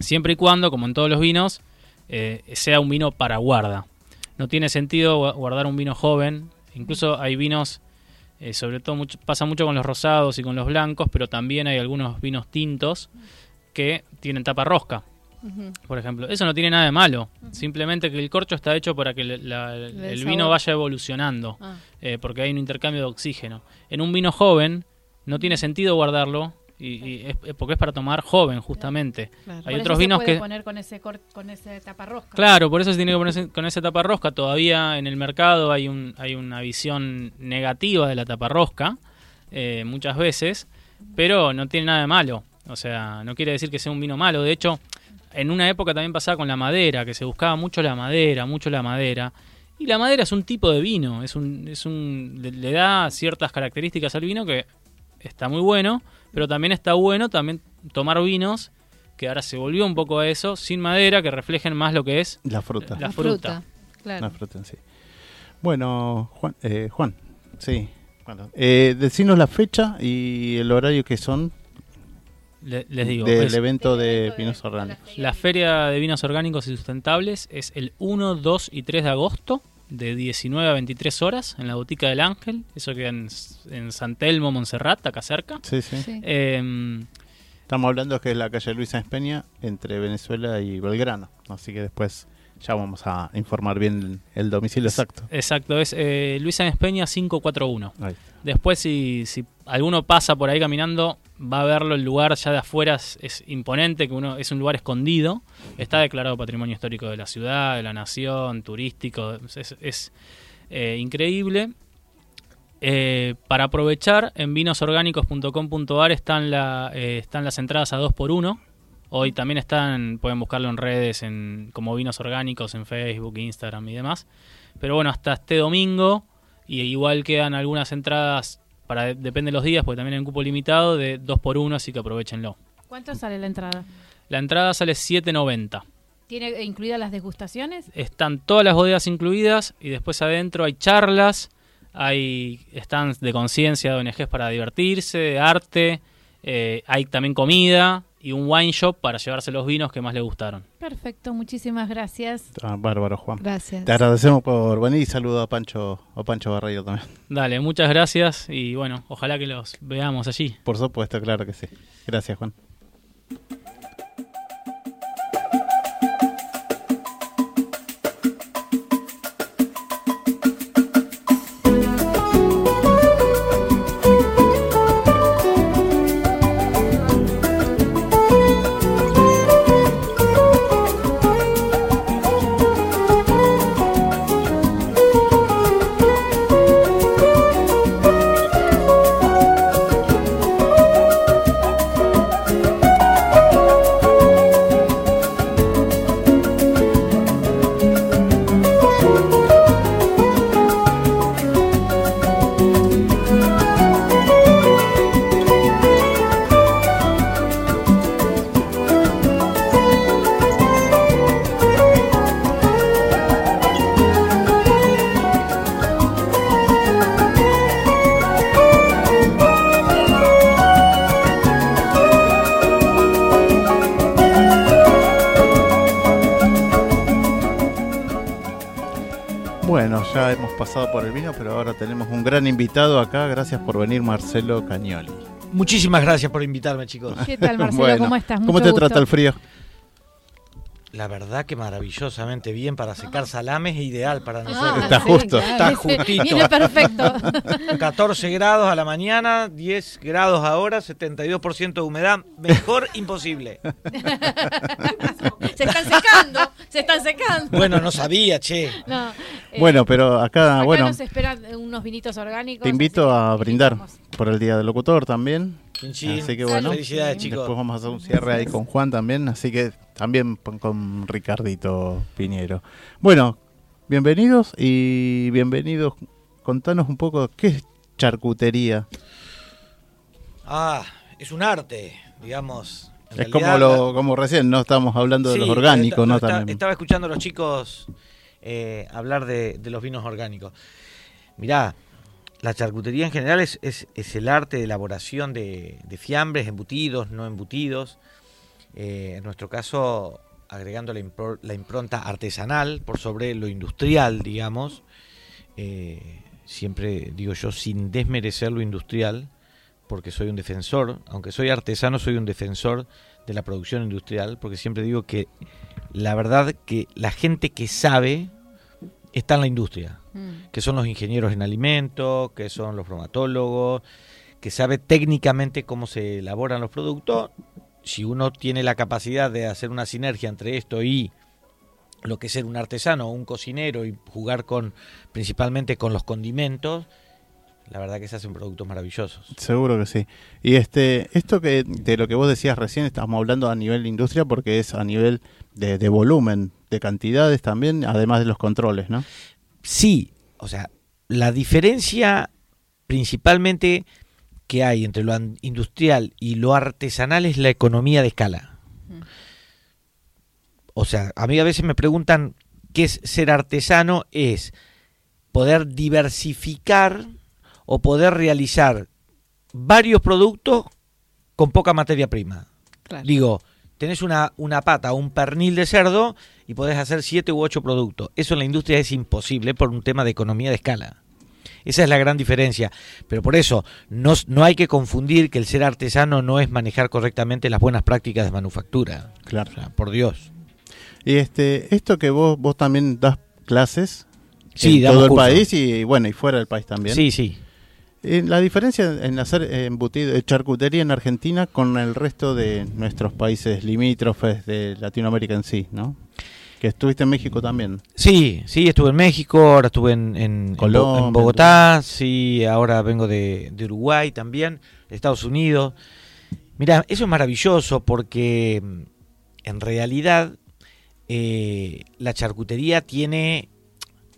siempre y cuando, como en todos los vinos, eh, sea un vino para guarda. No tiene sentido guardar un vino joven, incluso hay vinos eh, sobre todo pasa mucho con los rosados y con los blancos, pero también hay algunos vinos tintos que tienen tapa rosca. Por ejemplo, eso no tiene nada de malo, simplemente que el corcho está hecho para que el vino vaya evolucionando, ah. eh, porque hay un intercambio de oxígeno. En un vino joven no tiene sentido guardarlo y, es, porque es para tomar joven justamente. Hay otros vinos que poner con ese con ese taparrosca. Claro, por eso se tiene que poner con ese taparrosca. Todavía en el mercado hay un hay una visión negativa de la taparrosca eh, muchas veces, pero no tiene nada de malo. O sea, no quiere decir que sea un vino malo. De hecho, en una época también pasaba con la madera, que se buscaba mucho la madera, mucho la madera. Y la madera es un tipo de vino, es un, es un, le, da ciertas características al vino que está muy bueno, pero también está bueno también tomar vinos que ahora se volvió un poco a eso, sin madera, que reflejen más lo que es la fruta. La, fruta. claro. La fruta en sí. Bueno, Juan, eh, Juan sí. Bueno, eh, decinos la fecha y el horario que son les digo. Del evento de vinos orgánicos. La Feria de Vinos Orgánicos y Sustentables es el 1, 2 y 3 de agosto, de 19 a 23 horas, en la Botica del Ángel. Eso queda en, en San Telmo, Montserrat, acá cerca. Sí, sí. Em, Estamos hablando que es la calle Luisa Espeña, entre Venezuela y Belgrano. Así que después ya vamos a informar bien el domicilio exacto. Exacto, es eh, Luisa Espeña 541. Después, si, alguno pasa por ahí caminando, va a verlo. El lugar ya de afuera es, imponente, que uno es un lugar escondido. Está declarado Patrimonio Histórico de la ciudad, de la nación, turístico. Es, eh, increíble. Eh, para aprovechar, en vinosorgánicos.com.ar están, la, están las entradas a 2 por 1 Hoy también están, pueden buscarlo en redes en, como vinos orgánicos en Facebook, Instagram y demás. Pero bueno, hasta este domingo, y igual quedan algunas entradas, para depende de los días, porque también hay un cupo limitado de 2 por 1 así que aprovechenlo. ¿Cuánto sale la entrada? La entrada sale 7.90. ¿Tiene incluidas las degustaciones? Están todas las bodegas incluidas y después adentro hay charlas, hay stands de conciencia de ONGs para divertirse, de arte, eh, hay también comida, y un wine shop para llevarse los vinos que más le gustaron. Perfecto, muchísimas gracias. Ah, bárbaro, Juan. Gracias. Te agradecemos por venir y saludo a Pancho, a Pancho Barreiro también. [laughs] Dale, muchas gracias y bueno, ojalá que los veamos allí. Por supuesto, claro que sí. Gracias, Juan. Por el vino, pero ahora tenemos un gran invitado acá. Gracias por venir, Marcelo Cañoli. Muchísimas gracias por invitarme, chicos. ¿Qué tal, [laughs] Marcelo? ¿Cómo estás? ¿Cómo te trata el frío? La verdad que maravillosamente bien para secar salames, es ideal para ah, nosotros. está justo. Está justito. Viene perfecto. [laughs] [laughs] 14 grados a la mañana, 10 grados ahora, 72% de humedad. Mejor [laughs] imposible. se están secando, se están secando. Bueno, no sabía, che. Eh, bueno, pero acá, bueno. nos esperan unos vinitos orgánicos. Te invito a brindar por el Día del Locutor también. Así que bueno, felicidades chicos. Después vamos a hacer un cierre ahí con Juan también, así que también con Ricardito Piñero. Bueno, bienvenidos y bienvenidos. Contanos un poco qué es charcutería. Ah, es un arte, digamos. es como lo, como recién, no estamos hablando de los orgánicos, ¿no? también. Estaba escuchando a los chicos eh, hablar de, de los vinos orgánicos. Mirá, la charcutería en general es, el arte de elaboración de, fiambres, embutidos, no embutidos. Eh, en nuestro caso, agregando la, impronta artesanal por sobre lo industrial, digamos. Eh, siempre digo yo, sin desmerecer lo industrial, porque soy un defensor, aunque soy artesano, soy un defensor de la producción industrial, porque siempre digo que la verdad que la gente que sabe está en la industria, mm. que son los ingenieros en alimentos, que son los bromatólogos, que sabe técnicamente cómo se elaboran los productos. Si uno tiene la capacidad de hacer una sinergia entre esto y lo que es ser un artesano o un cocinero y jugar con principalmente con los condimentos, la verdad que se hacen productos maravillosos. Seguro que sí. Y este, esto que de lo que vos decías recién, estamos hablando a nivel de industria porque es a nivel de, de volumen, de cantidades también, además de los controles, ¿no? Sí, o sea, la diferencia principalmente que hay entre lo industrial y lo artesanal es la economía de escala. O sea, a mí a veces me preguntan qué es ser artesano, es poder diversificar o poder realizar varios productos con poca materia prima. Digo, tenés una, una pata o un pernil de cerdo y podés hacer siete u ocho productos. Eso en la industria es imposible por un tema de economía de escala. Esa es la gran diferencia. Pero por eso, no, no hay que confundir que el ser artesano no es manejar correctamente las buenas prácticas de manufactura. Claro. por Dios. Y este, esto que vos, vos también das clases sí, en todo el país y bueno, y fuera del país también. Sí, sí. Eh, la diferencia en hacer embutido, de charcutería en Argentina con el resto de nuestros países limítrofes de Latinoamérica en sí, ¿no? Que estuviste en México también. Sí, sí, estuve en México, ahora estuve en, en, Bogotá, sí, ahora vengo de, Uruguay también, Estados Unidos. Mira, eso es maravilloso porque mm, en realidad eh, la charcutería tiene,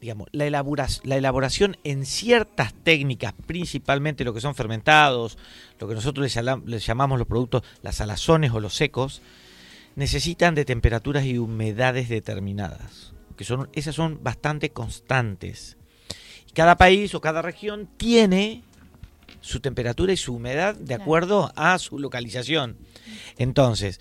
digamos, la, elaboración, la elaboración en ciertas técnicas, principalmente lo que son fermentados, lo que nosotros les, llamamos los productos, las salazones o los secos, necesitan de temperaturas y humedades determinadas, que son esas son bastante constantes. Cada país o cada región tiene su temperatura y su humedad de acuerdo a su localización. Entonces,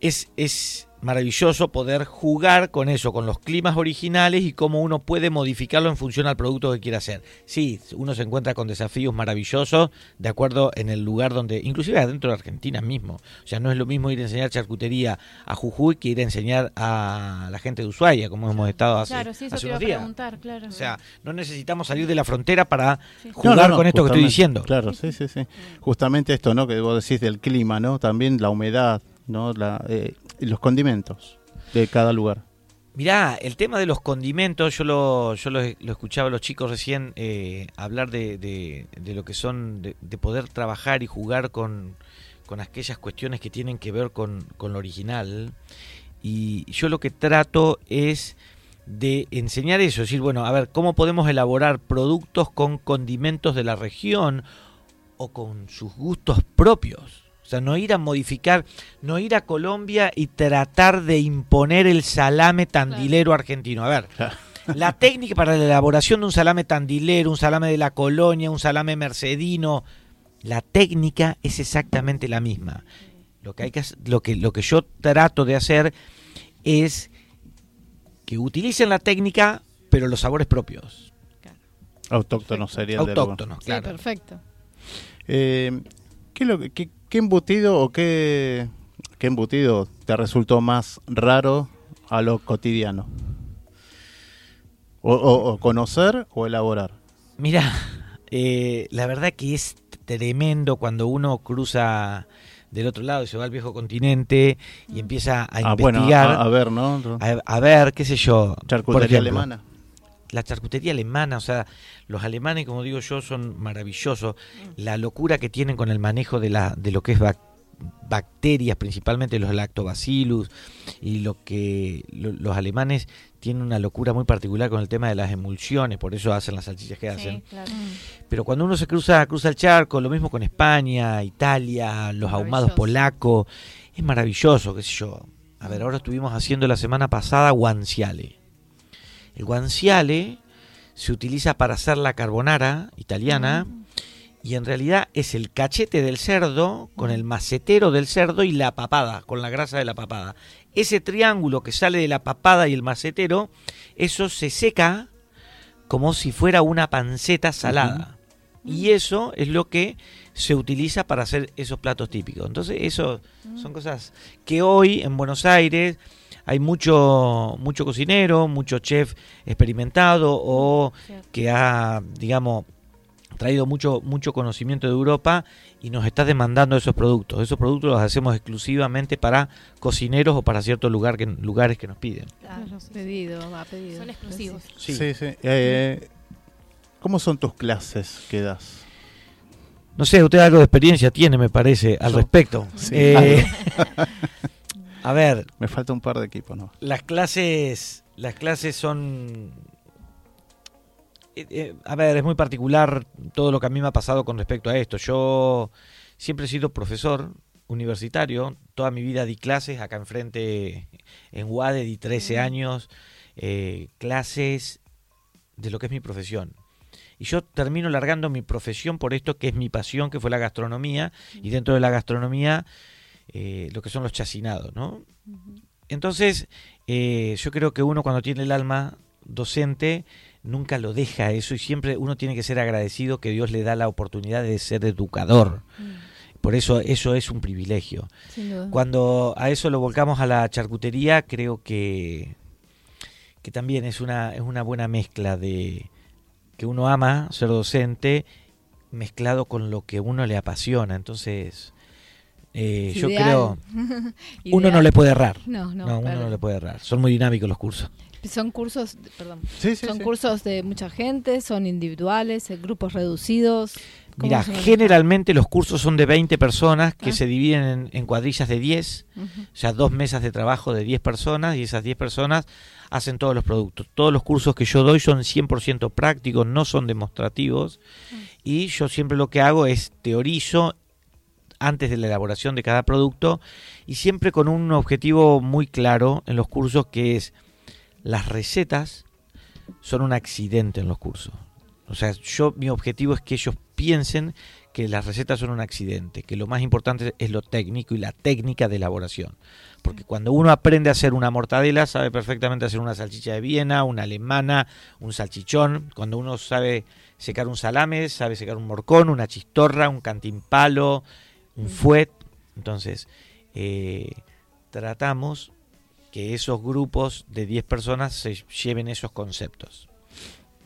es, es maravilloso poder jugar con eso, con los climas originales y cómo uno puede modificarlo en función al producto que quiera hacer. Sí, uno se encuentra con desafíos maravillosos de acuerdo en el lugar donde, inclusive adentro de Argentina mismo. O sea, no es lo mismo ir a enseñar charcutería a Jujuy que ir a enseñar a la gente de Ushuaia, como hemos estado hace, claro, sí, unos días. Claro. O sea, no necesitamos salir de la frontera para jugar con esto que estoy diciendo. Claro, sí, sí, sí. Justamente esto, ¿no? Que vos decís del clima, ¿no? También la humedad, ¿no? Eh, los condimentos de cada lugar. Mirá, el tema de los condimentos, yo lo, yo lo, escuchaba a los chicos recién eh, hablar de, de, lo que son, de, poder trabajar y jugar con, con, aquellas cuestiones que tienen que ver con, con lo original. Y yo lo que trato es de enseñar eso, es decir, bueno, a ver, ¿cómo podemos elaborar productos con condimentos de la región o con sus gustos propios? Sea, no ir a modificar, no ir a Colombia y tratar de imponer el salame tandilero argentino. A ver, la técnica para la elaboración de un salame tandilero, un salame de la colonia, un salame mercedino, la técnica es exactamente la misma. Lo que, hay que, lo que, lo que yo trato de hacer es que utilicen la técnica, pero los sabores propios. Autóctonos sería Autóctonos, claro. Sí, perfecto. Eh, ¿qué, lo, qué, ¿Qué embutido o qué, qué embutido te resultó más raro a lo cotidiano? O, conocer o elaborar. Mira, eh, la verdad que es tremendo cuando uno cruza del otro lado y se va al viejo continente y empieza a ah, investigar. a, ver, ¿no? A, ver, qué sé yo. Charcutería alemana. La charcutería alemana, o sea, los alemanes, como digo yo, son maravillosos. La locura que tienen con el manejo de, la, de lo que es bacterias, principalmente los lactobacillus, y lo que los alemanes tienen una locura muy particular con el tema de las emulsiones, por eso hacen las salchichas que hacen. Pero cuando uno se cruza, cruza el charco, lo mismo con España, Italia, los ahumados polacos, es maravilloso, qué sé yo. A ver, ahora estuvimos haciendo la semana pasada guanciale. El guanciale se utiliza para hacer la carbonara italiana mm. y en realidad es el cachete del cerdo con el macetero del cerdo y la papada, con la grasa de la papada. Ese triángulo que sale de la papada y el macetero, eso se seca como si fuera una panceta salada. Y eso es lo que se utiliza para hacer esos platos típicos. Entonces, eso son cosas que hoy en Buenos Aires hay mucho, mucho cocinero, mucho chef experimentado o que ha, digamos, traído mucho, mucho conocimiento de Europa y nos está demandando esos productos. Esos productos los hacemos exclusivamente para cocineros o para ciertos lugar que, lugares que nos piden. Claro, pedido, va pedido. Son exclusivos. Sí, sí. sí. Eh, ¿Cómo son tus clases que das? No sé, usted algo de experiencia tiene, me parece, al respecto. Eh, [laughs] [laughs] a ver. Me falta un par de equipos, ¿no? Las clases, las clases son eh, eh, a ver, es muy particular todo lo que a mí me ha pasado con respecto a esto. Yo siempre he sido profesor universitario, toda mi vida di clases, acá enfrente en UADE di 13 años, eh, clases de lo que es mi profesión. Y yo termino largando mi profesión por esto que es mi pasión, que fue la gastronomía, y dentro de la gastronomía lo que son los chacinados, ¿no? Entonces, yo creo que uno cuando tiene el alma docente, nunca lo deja eso y siempre uno tiene que ser agradecido que Dios le da la oportunidad de ser educador. Mm. Por eso eso es un privilegio. Cuando a eso lo volcamos a la charcutería, creo que, que también es una, es una buena mezcla de que uno ama ser docente mezclado con lo que uno le apasiona. Entonces, eh, yo creo [laughs] uno no le puede errar. No, no, uno no le puede errar. Son muy dinámicos los cursos. Son cursos, perdón, son cursos de mucha gente, son individuales, grupos reducidos. Mira, generalmente los cursos son de 20 personas que ah. se dividen en, cuadrillas de 10, o sea, dos mesas de trabajo de 10 personas y esas 10 personas hacen todos los productos. Todos los cursos que yo doy son 100% prácticos, no son demostrativos ah. y yo siempre lo que hago es teorizo antes de la elaboración de cada producto y siempre con un objetivo muy claro en los cursos que es las recetas son un accidente en los cursos. O sea, yo mi objetivo es que ellos piensen que las recetas son un accidente, que lo más importante es lo técnico y la técnica de elaboración. Porque cuando uno aprende a hacer una mortadela, sabe perfectamente hacer una salchicha de Viena, una alemana, un salchichón. Cuando uno sabe secar un salame, sabe secar un morcón, una chistorra, un cantimpalo, un fuet. Entonces, eh, tratamos que esos grupos de 10 personas se lleven esos conceptos.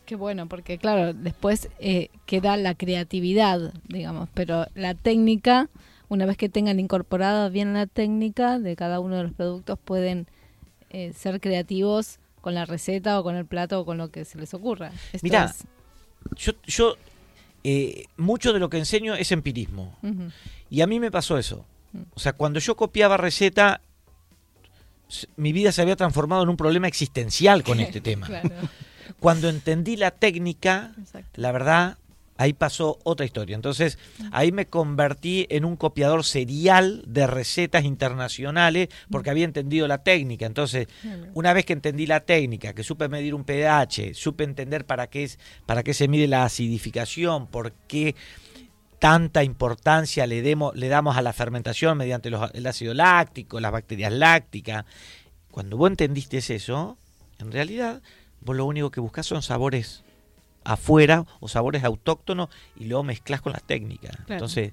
Qué bueno, porque claro, después eh, queda la creatividad, digamos, pero la técnica, una vez que tengan incorporada bien la técnica de cada uno de los productos, pueden eh, ser creativos con la receta o con el plato o con lo que se les ocurra. Mira, yo, yo eh, mucho de lo que enseño es empirismo. Y a mí me pasó eso. Mm. O sea, cuando yo copiaba receta, mi vida se había transformado en un problema existencial con este [laughs] tema. [laughs] Cuando entendí la técnica, la verdad, ahí pasó otra historia. Entonces, ahí me convertí en un copiador serial de recetas internacionales porque había entendido la técnica. Entonces, una vez que entendí la técnica, que supe medir un pH, supe entender para qué es para qué se mide la acidificación, por qué tanta importancia le, demos, le damos a la fermentación mediante los, el ácido láctico, las bacterias lácticas. Cuando vos entendiste eso, en realidad vos lo único que buscas son sabores afuera o sabores autóctonos y luego mezclas con la técnica. Entonces,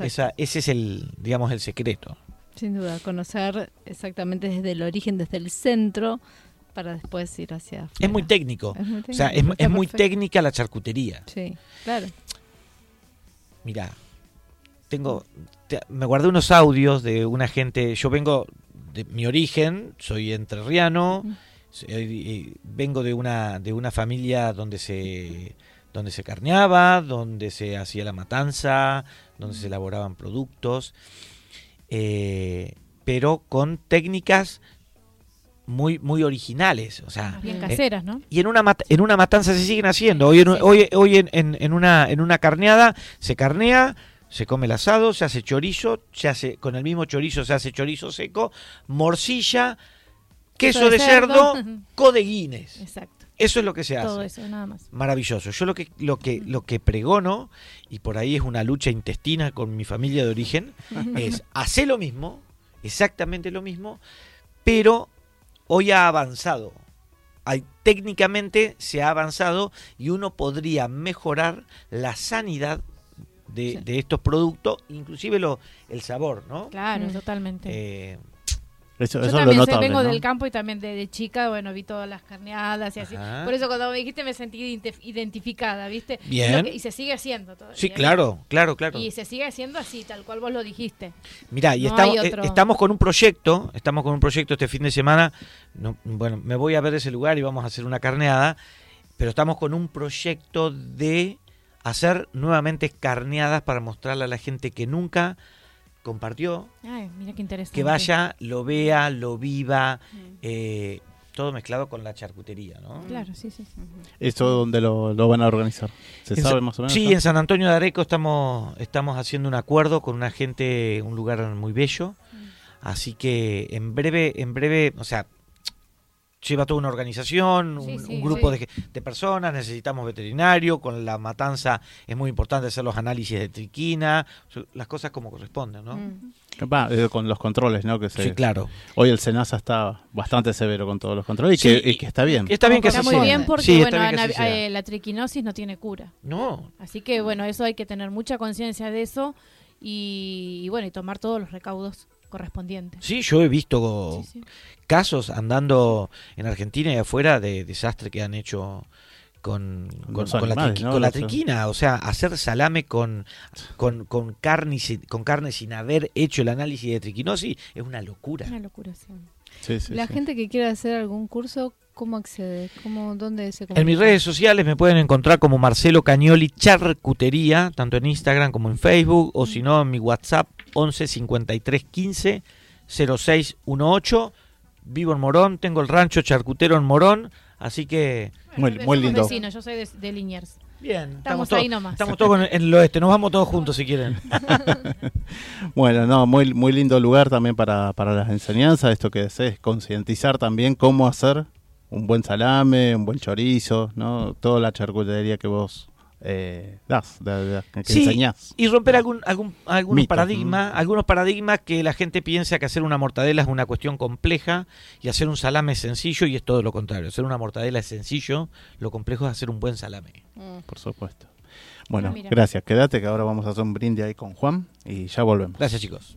esa, ese es el, digamos, el secreto. Sin duda, conocer exactamente desde el origen, desde el centro, para después ir hacia Es muy técnico. O sea, es, es muy técnica la charcutería. Sí, claro. Mira, tengo, me guardé unos audios de una gente, yo vengo de mi origen, soy entrerriano, vengo de una, de una familia donde se, donde se carneaba, donde se hacía la matanza, donde se elaboraban productos, eh, pero con técnicas muy muy originales, o sea, bien caseras, ¿no? Y en una en una matanza se siguen haciendo. Hoy en, hoy, hoy en, en, una en una carneada se carnea, se come el asado, se hace chorizo, se hace con el mismo chorizo se hace chorizo seco, morcilla, queso, de, cerdo, [laughs] codeguines. Exacto. Eso es lo que se hace. Todo eso, nada más. Maravilloso. Yo lo que lo que lo que pregono y por ahí es una lucha intestina con mi familia de origen [laughs] es hacer lo mismo, exactamente lo mismo, pero hoy ha avanzado. Hay, técnicamente se ha avanzado y uno podría mejorar la sanidad de, estos productos, inclusive lo, el sabor, ¿no? Claro, totalmente. Eh, yo también vengo del campo y también de, chica, bueno, vi todas las carneadas y así. Por eso cuando me dijiste me sentí identificada, ¿viste? Bien. y se sigue haciendo todo. Sí, claro, claro, claro. Y se sigue haciendo así, tal cual vos lo dijiste. Mira, y estamos, eh, estamos con un proyecto, estamos con un proyecto este fin de semana. bueno, me voy a ver ese lugar y vamos a hacer una carneada pero estamos con un proyecto de hacer nuevamente carneadas para mostrarle a la gente que nunca compartió, Ay, mira qué interesante. que vaya, lo vea, lo viva, eh, todo mezclado con la charcutería, ¿no? Claro, sí, sí. sí. ¿Esto dónde lo, lo van a organizar? ¿Se En sabe Sa- más o menos? Sí, en San Antonio de Areco estamos, estamos haciendo un acuerdo con una gente, un lugar muy bello. Así que en breve, en breve, o sea, lleva toda una organización, un, Sí, sí, un grupo sí. de, de personas, necesitamos veterinario, con la matanza es muy importante hacer los análisis de triquina, las cosas como corresponden, ¿no? Mm. Va, eh, con los controles, ¿no? Que se, Sí, claro. Hoy el SENASA está bastante severo con todos los controles y, Sí, que, y que está bien. Está bien que Está muy bien porque, bueno, bien eh, la triquinosis no tiene cura. No, Así que, bueno, eso hay que tener mucha conciencia de eso y, y, bueno, y tomar todos los recaudos correspondientes. sí, yo he visto Sí, sí. casos andando en Argentina y afuera de desastre que han hecho con, Con la, animales, triqui- ¿no? con la Los- triquina. O sea, hacer salame con, con, con, carne, con carne sin haber hecho el análisis de triquinosis es una locura. Una locura, sí. Sí, sí, la sí. gente que quiera hacer algún curso, ¿cómo accede? ¿Cómo, ¿Dónde se En mis comunica? redes sociales me pueden encontrar como Marcelo Cañoli Charcutería, tanto en Instagram como en Facebook, o si no en mi WhatsApp 11 53 15 0618. Vivo en Morón, tengo el rancho charcutero en Morón, así que Muy- lindo. vecinos, yo soy de, de Liniers. Bien, Estamos todos- ahí nomás. Estamos todos en el oeste, nos vamos todos juntos si quieren. [laughs] Bueno, no, muy, muy lindo lugar también para, para las enseñanzas. Esto que es, es concientizar también cómo hacer un buen salame, un buen chorizo, ¿no? Toda la charcutería que vos eh, das, de- de- que Sí, enseñás. Y romper algún, algún, algunos paradigmas, algunos paradigmas que la gente piensa que hacer una mortadela es una cuestión compleja y hacer un salame es sencillo y es todo lo contrario. Hacer una mortadela es sencillo, lo complejo es hacer un buen salame. Por supuesto. Bueno, Ah, gracias. Quédate que ahora vamos a hacer un brindis ahí con Juan y ya volvemos. Gracias chicos.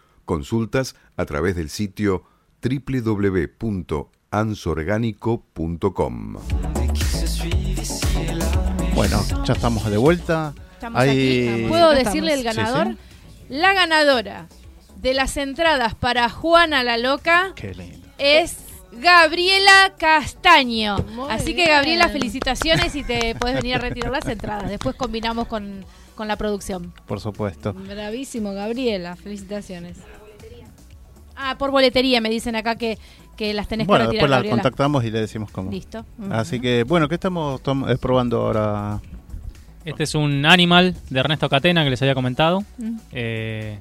Consultas a través del sitio www.ansorgánico.com. Bueno, ya estamos de vuelta. Estamos Ahí- aquí. ¿Puedo decirle el ganador? sí. La ganadora de las entradas para Juana la Loca Qué lindo. es Gabriela Castaño. Muy Así que bien. Gabriela, felicitaciones y te puedes venir a retirar las entradas. Después combinamos con, con la producción. Por supuesto. Bravísimo, Gabriela. Felicitaciones. Ah, por boletería me dicen acá que, que las tenés Bueno, que retirar, después la Gabriela. contactamos y le decimos cómo. Listo. Así que, bueno, ¿qué estamos eh, probando ahora? Este es un Animal de Ernesto Catena que les había comentado. Mm. Eh,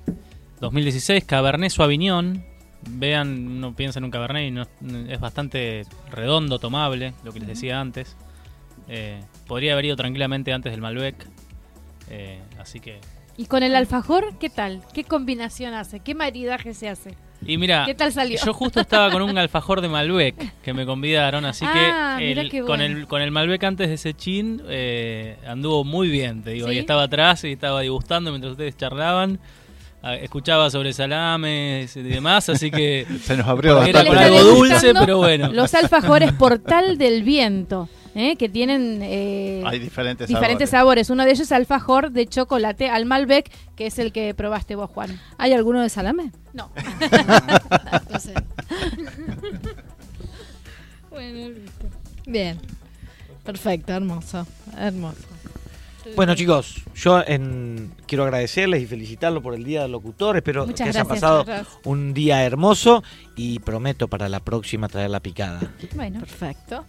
2016, Cabernet Sauvignon. Vean, no piensa en un Cabernet y no, es bastante redondo, tomable, lo que les decía antes. Eh, podría haber ido tranquilamente antes del Malbec. Eh, así que... ¿Y con el alfajor qué tal? ¿Qué combinación hace? ¿Qué maridaje se hace? Y mira, ¿Qué tal salió? yo justo estaba con un alfajor de Malbec que me convidaron, así Ah, que el- qué con, el, con el Malbec antes de ese chin eh, anduvo muy bien, te digo. ¿Sí? Y estaba atrás y estaba degustando mientras ustedes charlaban. escuchaba sobre salames y demás, así que [laughs] se nos abrió era algo dulce, pero bueno. Los alfajores Portal del Viento. ¿Eh? que tienen eh, Hay diferentes, diferentes sabores. Uno de ellos es alfajor de chocolate al Malbec, que es el que probaste vos, Juan. ¿Hay alguno de salame? No. [laughs] [laughs] bueno, Bien. Perfecto, hermoso. Hermoso. Bueno chicos, yo quiero agradecerles y felicitarlos por el Día del Locutor. Espero que hayan pasado un día hermoso y prometo para la próxima traer la picada. Bueno, perfecto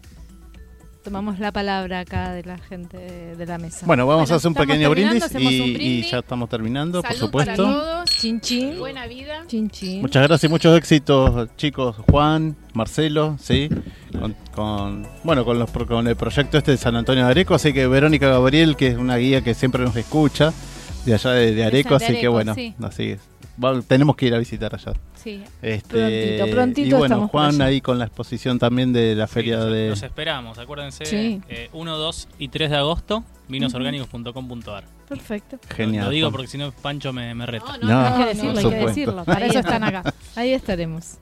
tomamos la palabra acá de la gente de la mesa. Bueno, vamos a hacer un pequeño brindis y, ya estamos terminando, por supuesto. Para todos. Chin, chin. Buena vida. Chin, chin. Muchas gracias y muchos éxitos, chicos. Juan, Marcelo, sí, con, bueno, con, los, con el proyecto este de San Antonio de Areco, así que Verónica Gabriel, que es una guía que siempre nos escucha de allá de, Areco, así que bueno, así es tenemos que ir a visitar allá. Sí, este, prontito, prontito. Y bueno, Juan ahí con la exposición también de la feria de... Los esperamos, acuérdense, eh, 1, 2 y 3 de agosto, vinosorgánicos.com.ar. Perfecto. Genial. Lo digo porque si no Pancho me, me reta. No, no, hay que decirlo, hay que decirlo. Para eso están acá. [laughs] Ahí estaremos.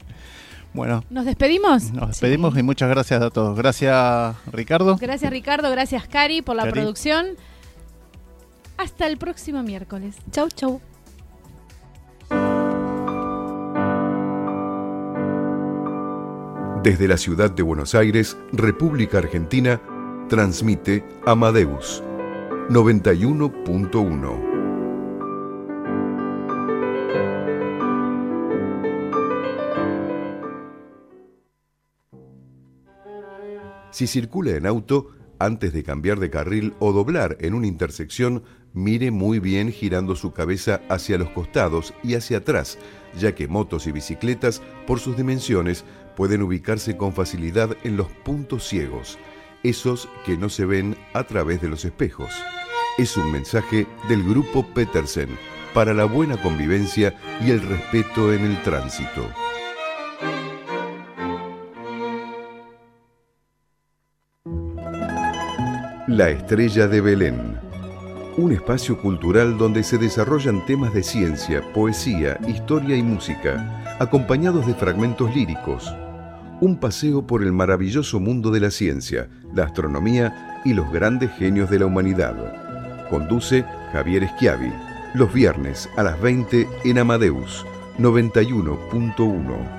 Bueno. ¿Nos despedimos? Nos despedimos y muchas gracias a todos. Gracias, Ricardo. Gracias, Ricardo. Gracias, Cari, por la producción. Hasta el próximo miércoles. Chau, chau. Desde la ciudad de Buenos Aires, República Argentina, transmite Amadeus 91.1. Si circula en auto, antes de cambiar de carril o doblar en una intersección, mire muy bien girando su cabeza hacia los costados y hacia atrás, ya que motos y bicicletas, por sus dimensiones, pueden ubicarse con facilidad en los puntos ciegos, esos que no se ven a través de los espejos. Es un mensaje del grupo Petersen para la buena convivencia y el respeto en el tránsito. La Estrella de Belén. Un espacio cultural donde se desarrollan temas de ciencia, poesía, historia y música, acompañados de fragmentos líricos, un paseo por el maravilloso mundo de la ciencia, la astronomía y los grandes genios de la humanidad. Conduce Javier Esquiavi, los viernes a las 20 en Amadeus 91.1.